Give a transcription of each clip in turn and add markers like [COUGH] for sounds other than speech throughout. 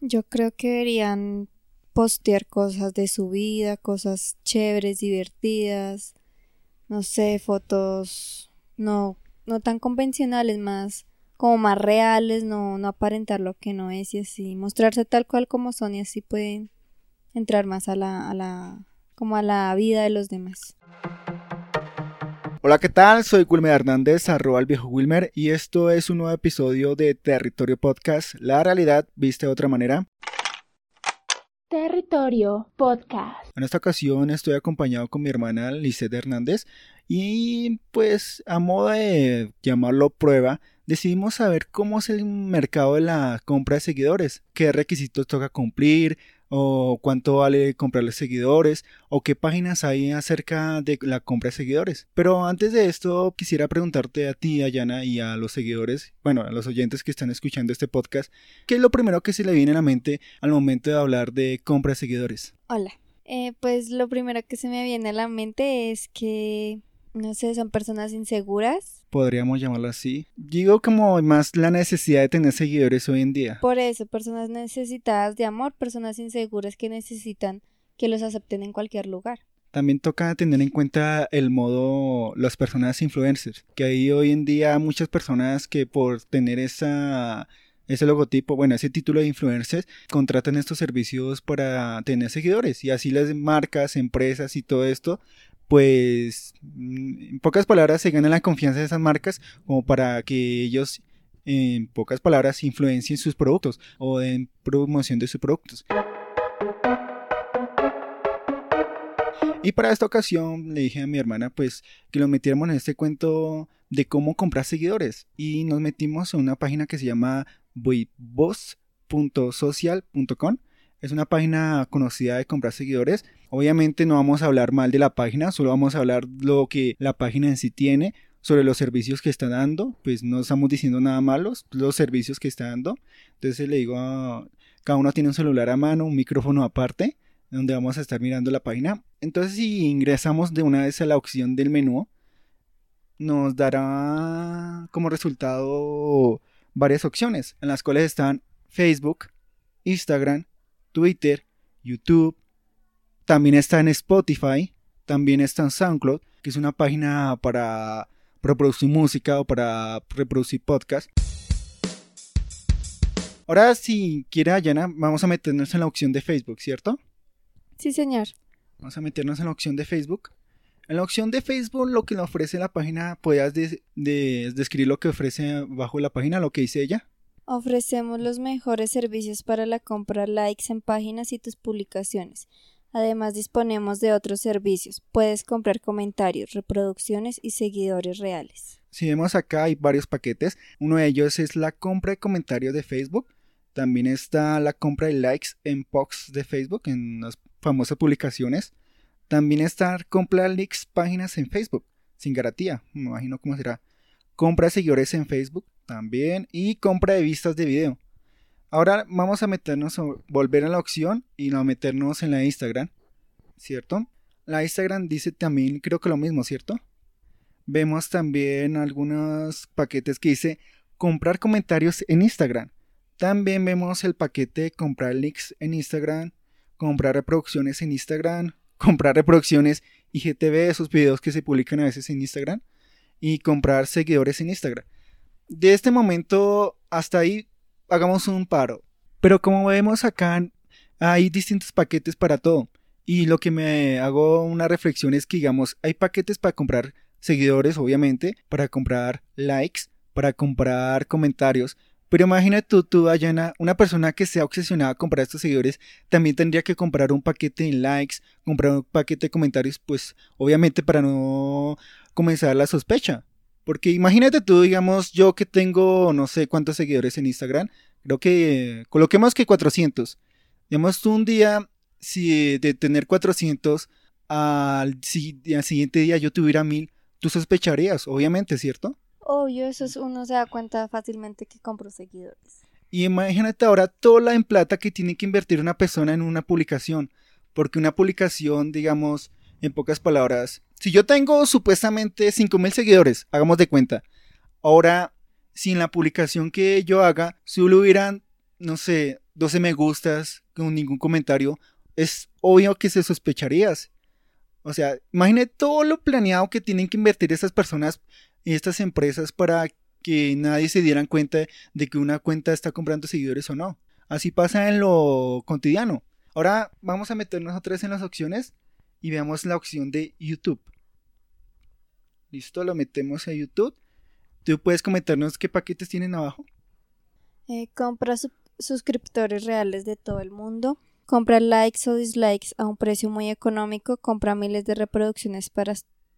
Yo creo que deberían postear cosas de su vida, cosas chéveres, divertidas, no sé, fotos no, no tan convencionales, más como más reales, no, no aparentar lo que no es y así, mostrarse tal cual como son y así pueden entrar más a la, a la, como a la vida de los demás. Hola, ¿qué tal? Soy Wilmer Hernández, arroba el viejo Wilmer, y esto es un nuevo episodio de Territorio Podcast, la realidad vista de otra manera. Territorio Podcast. En esta ocasión estoy acompañado con mi hermana Lisette Hernández y pues a modo de llamarlo prueba, decidimos saber cómo es el mercado de la compra de seguidores, qué requisitos toca cumplir, o cuánto vale comprarle seguidores o qué páginas hay acerca de la compra de seguidores. Pero antes de esto quisiera preguntarte a ti, Ayana, y a los seguidores, bueno, a los oyentes que están escuchando este podcast, ¿qué es lo primero que se le viene a la mente al momento de hablar de compra de seguidores? Hola. Eh, pues lo primero que se me viene a la mente es que no sé, son personas inseguras. Podríamos llamarlo así. Digo como más la necesidad de tener seguidores hoy en día. Por eso, personas necesitadas de amor, personas inseguras que necesitan que los acepten en cualquier lugar. También toca tener en cuenta el modo, las personas influencers, que hay hoy en día muchas personas que por tener esa ese logotipo, bueno, ese título de influencers, contratan estos servicios para tener seguidores y así las marcas, empresas y todo esto pues mm, en pocas palabras se gana la confianza de esas marcas como para que ellos en pocas palabras influencien sus productos o den promoción de sus productos. Y para esta ocasión le dije a mi hermana pues que lo metiéramos en este cuento de cómo comprar seguidores y nos metimos en una página que se llama voivoz.social.com es una página conocida de comprar seguidores. Obviamente no vamos a hablar mal de la página, solo vamos a hablar lo que la página en sí tiene, sobre los servicios que está dando, pues no estamos diciendo nada malos, los servicios que está dando. Entonces le digo, cada uno tiene un celular a mano, un micrófono aparte, donde vamos a estar mirando la página. Entonces si ingresamos de una vez a la opción del menú, nos dará como resultado varias opciones, en las cuales están Facebook, Instagram, Twitter, YouTube, también está en Spotify, también está en SoundCloud, que es una página para reproducir música o para reproducir podcast. Ahora, si quiere, Ayana, vamos a meternos en la opción de Facebook, ¿cierto? Sí, señor. Vamos a meternos en la opción de Facebook. En la opción de Facebook, lo que nos ofrece la página, ¿puedes describir lo que ofrece bajo la página, lo que dice ella? Ofrecemos los mejores servicios para la compra likes en páginas y tus publicaciones. Además disponemos de otros servicios. Puedes comprar comentarios, reproducciones y seguidores reales. Si vemos acá hay varios paquetes. Uno de ellos es la compra de comentarios de Facebook. También está la compra de likes en posts de Facebook, en las famosas publicaciones. También está compra de likes páginas en Facebook, sin garantía. Me imagino cómo será. Compra seguidores en Facebook también y compra de vistas de video. Ahora vamos a meternos, volver a la opción y no meternos en la Instagram, ¿cierto? La Instagram dice también, creo que lo mismo, ¿cierto? Vemos también algunos paquetes que dice comprar comentarios en Instagram. También vemos el paquete comprar links en Instagram, comprar reproducciones en Instagram, [LAUGHS] comprar reproducciones IGTV, esos videos que se publican a veces en Instagram, y comprar seguidores en Instagram de este momento hasta ahí hagamos un paro. Pero como vemos acá, hay distintos paquetes para todo. Y lo que me hago una reflexión es que, digamos, hay paquetes para comprar seguidores, obviamente, para comprar likes, para comprar comentarios. Pero imagínate tú, tú, una persona que sea obsesionada a comprar estos seguidores, también tendría que comprar un paquete en likes, comprar un paquete de comentarios, pues obviamente para no comenzar la sospecha. Porque imagínate tú, digamos, yo que tengo no sé cuántos seguidores en Instagram, creo que coloquemos que 400. Digamos, tú un día, si de tener 400 al, siguiente día yo tuviera 1000, tú sospecharías, obviamente, ¿cierto? Obvio, eso es, uno se da cuenta fácilmente que compro seguidores. Y imagínate ahora toda la en plata que tiene que invertir una persona en una publicación. Porque una publicación, digamos, en pocas palabras, si yo tengo supuestamente 5000 seguidores, hagamos de cuenta. Ahora, si en la publicación que yo haga solo hubieran, no sé, 12 me gustas, con ningún comentario, es obvio que se sospecharías. O sea, imagine todo lo planeado que tienen que invertir estas personas y estas empresas para que nadie se dieran cuenta de que una cuenta está comprando seguidores o no. Así pasa en lo cotidiano. Ahora vamos a meternos otra vez en las opciones y veamos la opción de YouTube. Listo, lo metemos a YouTube. ¿Tú puedes comentarnos qué paquetes tienen abajo? Eh, compra suscriptores reales de todo el mundo. Compra likes o dislikes a un precio muy económico. Compra miles de reproducciones para,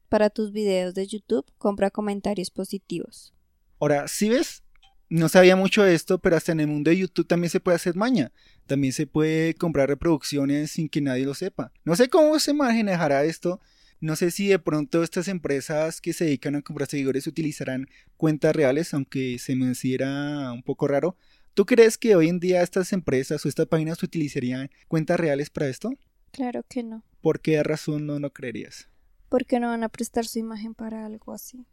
para tus videos de YouTube. Compra comentarios positivos. Ahora, si ves, no sabía mucho de esto, pero hasta en el mundo de YouTube también se puede hacer maña. También se puede comprar reproducciones sin que nadie lo sepa. No sé cómo se manejará esto. No sé si de pronto estas empresas que se dedican a comprar seguidores utilizarán cuentas reales, aunque se me hiciera un poco raro. ¿Tú crees que hoy en día estas empresas o estas páginas utilizarían cuentas reales para esto? Claro que no. ¿Por qué razón no lo creerías? Porque no van a prestar su imagen para algo así.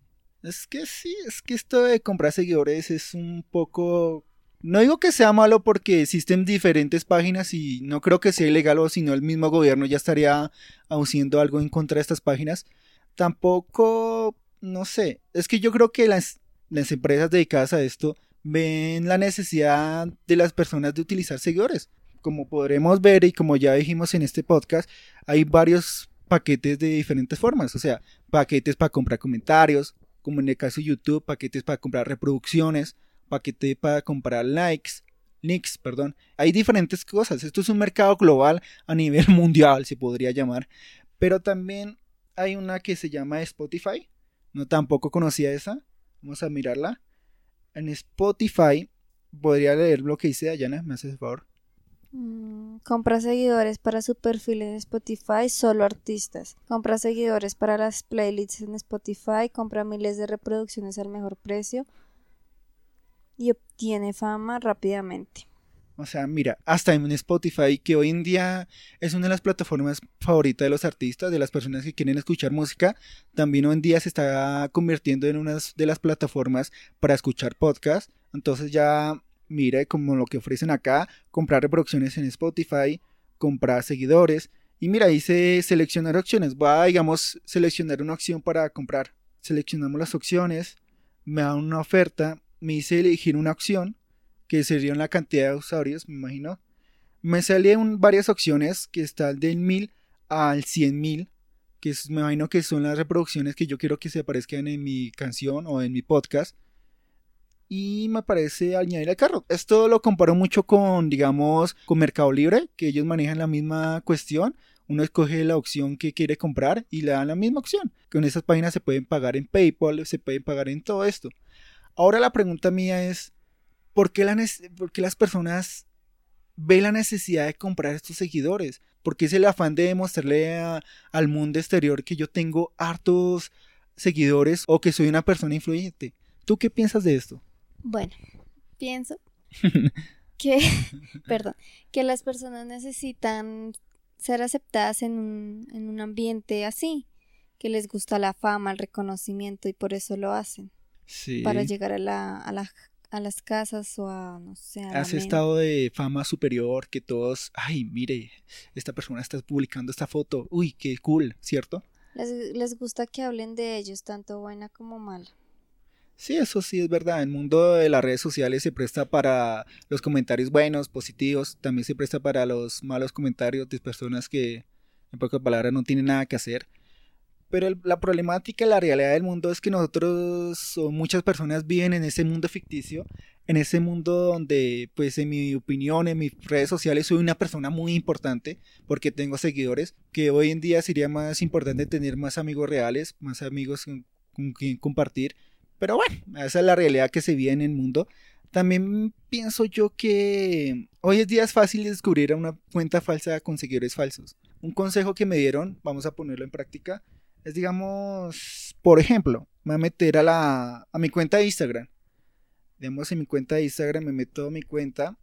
Es que sí, es que esto de comprar seguidores es un poco... No digo que sea malo porque existen diferentes páginas y no creo que sea ilegal o si no el mismo gobierno ya estaría haciendo algo en contra de estas páginas. Tampoco, no sé, es que yo creo que las, las empresas dedicadas a esto ven la necesidad de las personas de utilizar seguidores. Como podremos ver y como ya dijimos en este podcast, hay varios paquetes de diferentes formas, o sea, paquetes para comprar comentarios, como en el caso de YouTube, paquetes para comprar reproducciones, paquete para comprar likes, perdón. Hay diferentes cosas. Esto es un mercado global a nivel [LAUGHS] mundial, se podría llamar. Pero también hay una que se llama Spotify. No tampoco conocía esa. Vamos a mirarla. En Spotify podría leer lo que dice Dayana, me haces favor. Mm, compra seguidores para su perfil en Spotify, solo artistas. Compra seguidores para las playlists en Spotify, compra miles de reproducciones al mejor precio y obtiene fama rápidamente. O sea, mira, hasta en Spotify, que hoy en día es una de las plataformas favoritas de los artistas, de las personas que quieren escuchar música, también hoy en día se está convirtiendo en una de las plataformas para escuchar podcast. Entonces ya mire como lo que ofrecen acá, comprar reproducciones en Spotify, comprar seguidores. Y mira, dice seleccionar opciones. Voy a, digamos, seleccionar una opción para comprar. Seleccionamos las opciones, me da una oferta, me dice elegir una opción, que sería la cantidad de usuarios, me imagino. Me salen varias opciones, que están del 1000 al 100.000, que me imagino que son las reproducciones que yo quiero que se aparezcan en mi canción o en mi podcast y me parece añadir al carro. Esto lo comparo mucho con, digamos, con Mercado Libre, que ellos manejan la misma cuestión. Uno escoge la opción que quiere comprar y le dan la misma opción. Con esas páginas se pueden pagar en PayPal, se pueden pagar en todo esto. Ahora la pregunta mía es, ¿por qué, las personas ven la necesidad de comprar estos seguidores? ¿Por qué es el afán de demostrarle al mundo exterior que yo tengo hartos seguidores o que soy una persona influyente? ¿Tú qué piensas de esto? Bueno, pienso [LAUGHS] que, [LAUGHS] perdón, que las personas necesitan ser aceptadas en un, en un ambiente así, que les gusta la fama, el reconocimiento y por eso lo hacen. Sí. Para llegar a, la, a, la, a las casas o a, no sé. A Has estado de fama superior que todos, ay, mire, esta persona está publicando esta foto, uy, qué cool, ¿cierto? Les, les gusta que hablen de ellos, tanto buena como mala. Sí, eso sí es verdad. El mundo de las redes sociales se presta para los comentarios buenos, positivos. También se presta para los malos comentarios de personas que, en pocas palabras, no tienen nada que hacer. Pero la problemática, la realidad del mundo es que nosotros o muchas personas viven en ese mundo ficticio, en ese mundo donde, pues en mi opinión, en mis redes sociales soy una persona muy importante porque tengo seguidores, que hoy en día sería más importante tener más amigos reales, más amigos con quien compartir pero bueno, esa es la realidad que se vive en el mundo. También pienso yo que hoy en día fácil descubrir a una cuenta falsa con seguidores falsos. Un consejo que me dieron, vamos a ponerlo en práctica, es digamos, por ejemplo, me voy a meter a, la, a mi cuenta de Instagram. Digamos, en mi cuenta de Instagram me meto a mi cuenta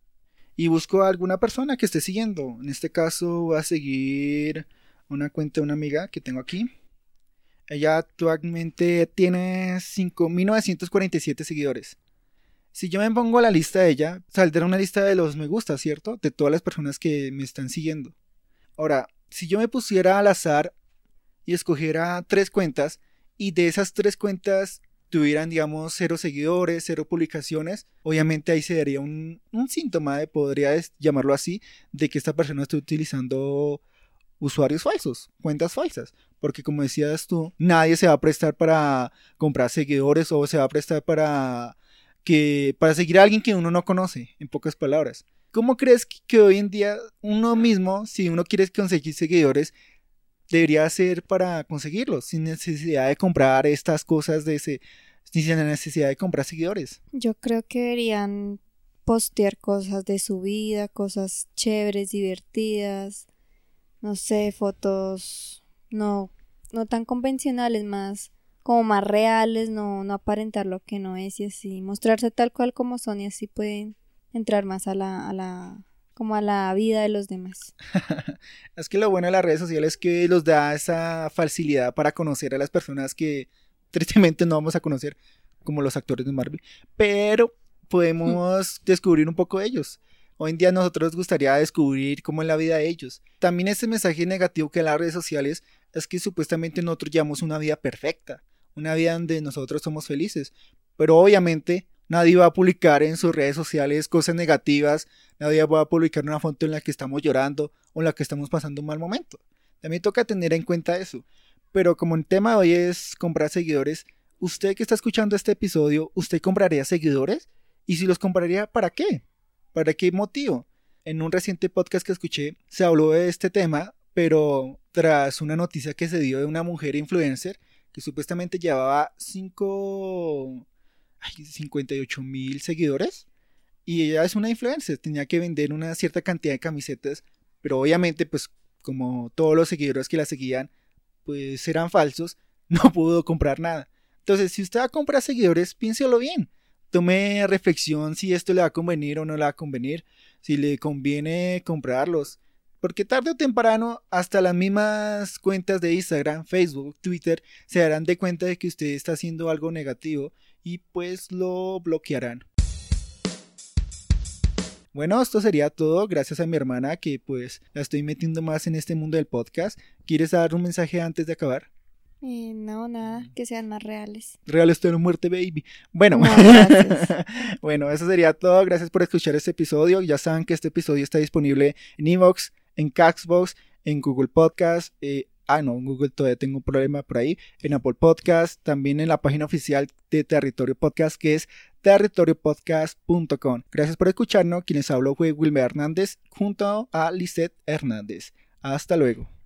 y busco a alguna persona que esté siguiendo. En este caso voy a seguir una cuenta de una amiga que tengo aquí. Ella actualmente tiene 5.947 seguidores. Si yo me pongo a la lista de ella, saldrá una lista de los me gusta, ¿cierto? De todas las personas que me están siguiendo. Ahora, si yo me pusiera al azar y escogiera tres cuentas y de esas tres cuentas tuvieran, digamos, cero seguidores, cero publicaciones, obviamente ahí se daría un, síntoma, de, podría llamarlo así, de que esta persona está utilizando usuarios falsos, cuentas falsas. Porque como decías tú, nadie se va a prestar para comprar seguidores o se va a prestar para que para seguir a alguien que uno no conoce, en pocas palabras. ¿Cómo crees que hoy en día uno mismo, si uno quiere conseguir seguidores, debería hacer para conseguirlos, sin necesidad de comprar estas cosas de ese, sin necesidad de comprar seguidores? Yo creo que deberían postear cosas de su vida, cosas chéveres, divertidas, no sé, fotos no, no tan convencionales, más como más reales, no, no aparentar lo que no es y así, mostrarse tal cual como son y así pueden entrar más a la, a la, como a la vida de los demás. [LAUGHS] es que lo bueno de las redes sociales es que los da esa facilidad para conocer a las personas que [LAUGHS] tristemente no vamos a conocer, como los actores de Marvel, pero podemos descubrir un poco de ellos. Hoy en día nosotros nos gustaría descubrir cómo es la vida de ellos. También ese mensaje negativo que las redes sociales es que supuestamente nosotros llevamos una vida perfecta, una vida donde nosotros somos felices, pero obviamente nadie va a publicar en sus redes sociales cosas negativas, nadie va a publicar una foto en la que estamos llorando o en la que estamos pasando un mal momento. También toca tener en cuenta eso. Pero como el tema de hoy es comprar seguidores, usted que está escuchando este episodio, ¿usted compraría seguidores? Y si los compraría, ¿para qué? ¿Para qué motivo? En un reciente podcast que escuché se habló de este tema, pero tras una noticia que se dio de una mujer influencer que supuestamente llevaba 5... 58 mil seguidores. Y ella es una influencer, tenía que vender una cierta cantidad de camisetas, pero obviamente pues como todos los seguidores que la seguían pues eran falsos, [LAUGHS] no pudo comprar nada. Entonces, si usted va a comprar seguidores, piénselo bien tome reflexión si esto le va a convenir o no le va a convenir, si le conviene comprarlos. Porque tarde o temprano, hasta las mismas cuentas de Instagram, Facebook, Twitter se darán de cuenta de que usted está haciendo algo negativo y pues lo bloquearán. Bueno, esto sería todo. Gracias a mi hermana que pues la estoy metiendo más en este mundo del podcast. ¿Quieres dar un mensaje antes de acabar? Eh, no, nada, que sean más reales. Reales la muerte, baby. Bueno, [LAUGHS] bueno, eso sería todo. Gracias por escuchar este episodio. Ya saben que este episodio está disponible en Evox, en Caxbox, en Google Podcast. Eh, ah, no, en Google todavía tengo un problema por ahí. En Apple Podcast, también en la página oficial de Territorio Podcast, que es territoriopodcast.com. Gracias por escucharnos. Quienes habló fue Wilmer Hernández junto a Lisette Hernández. Hasta luego.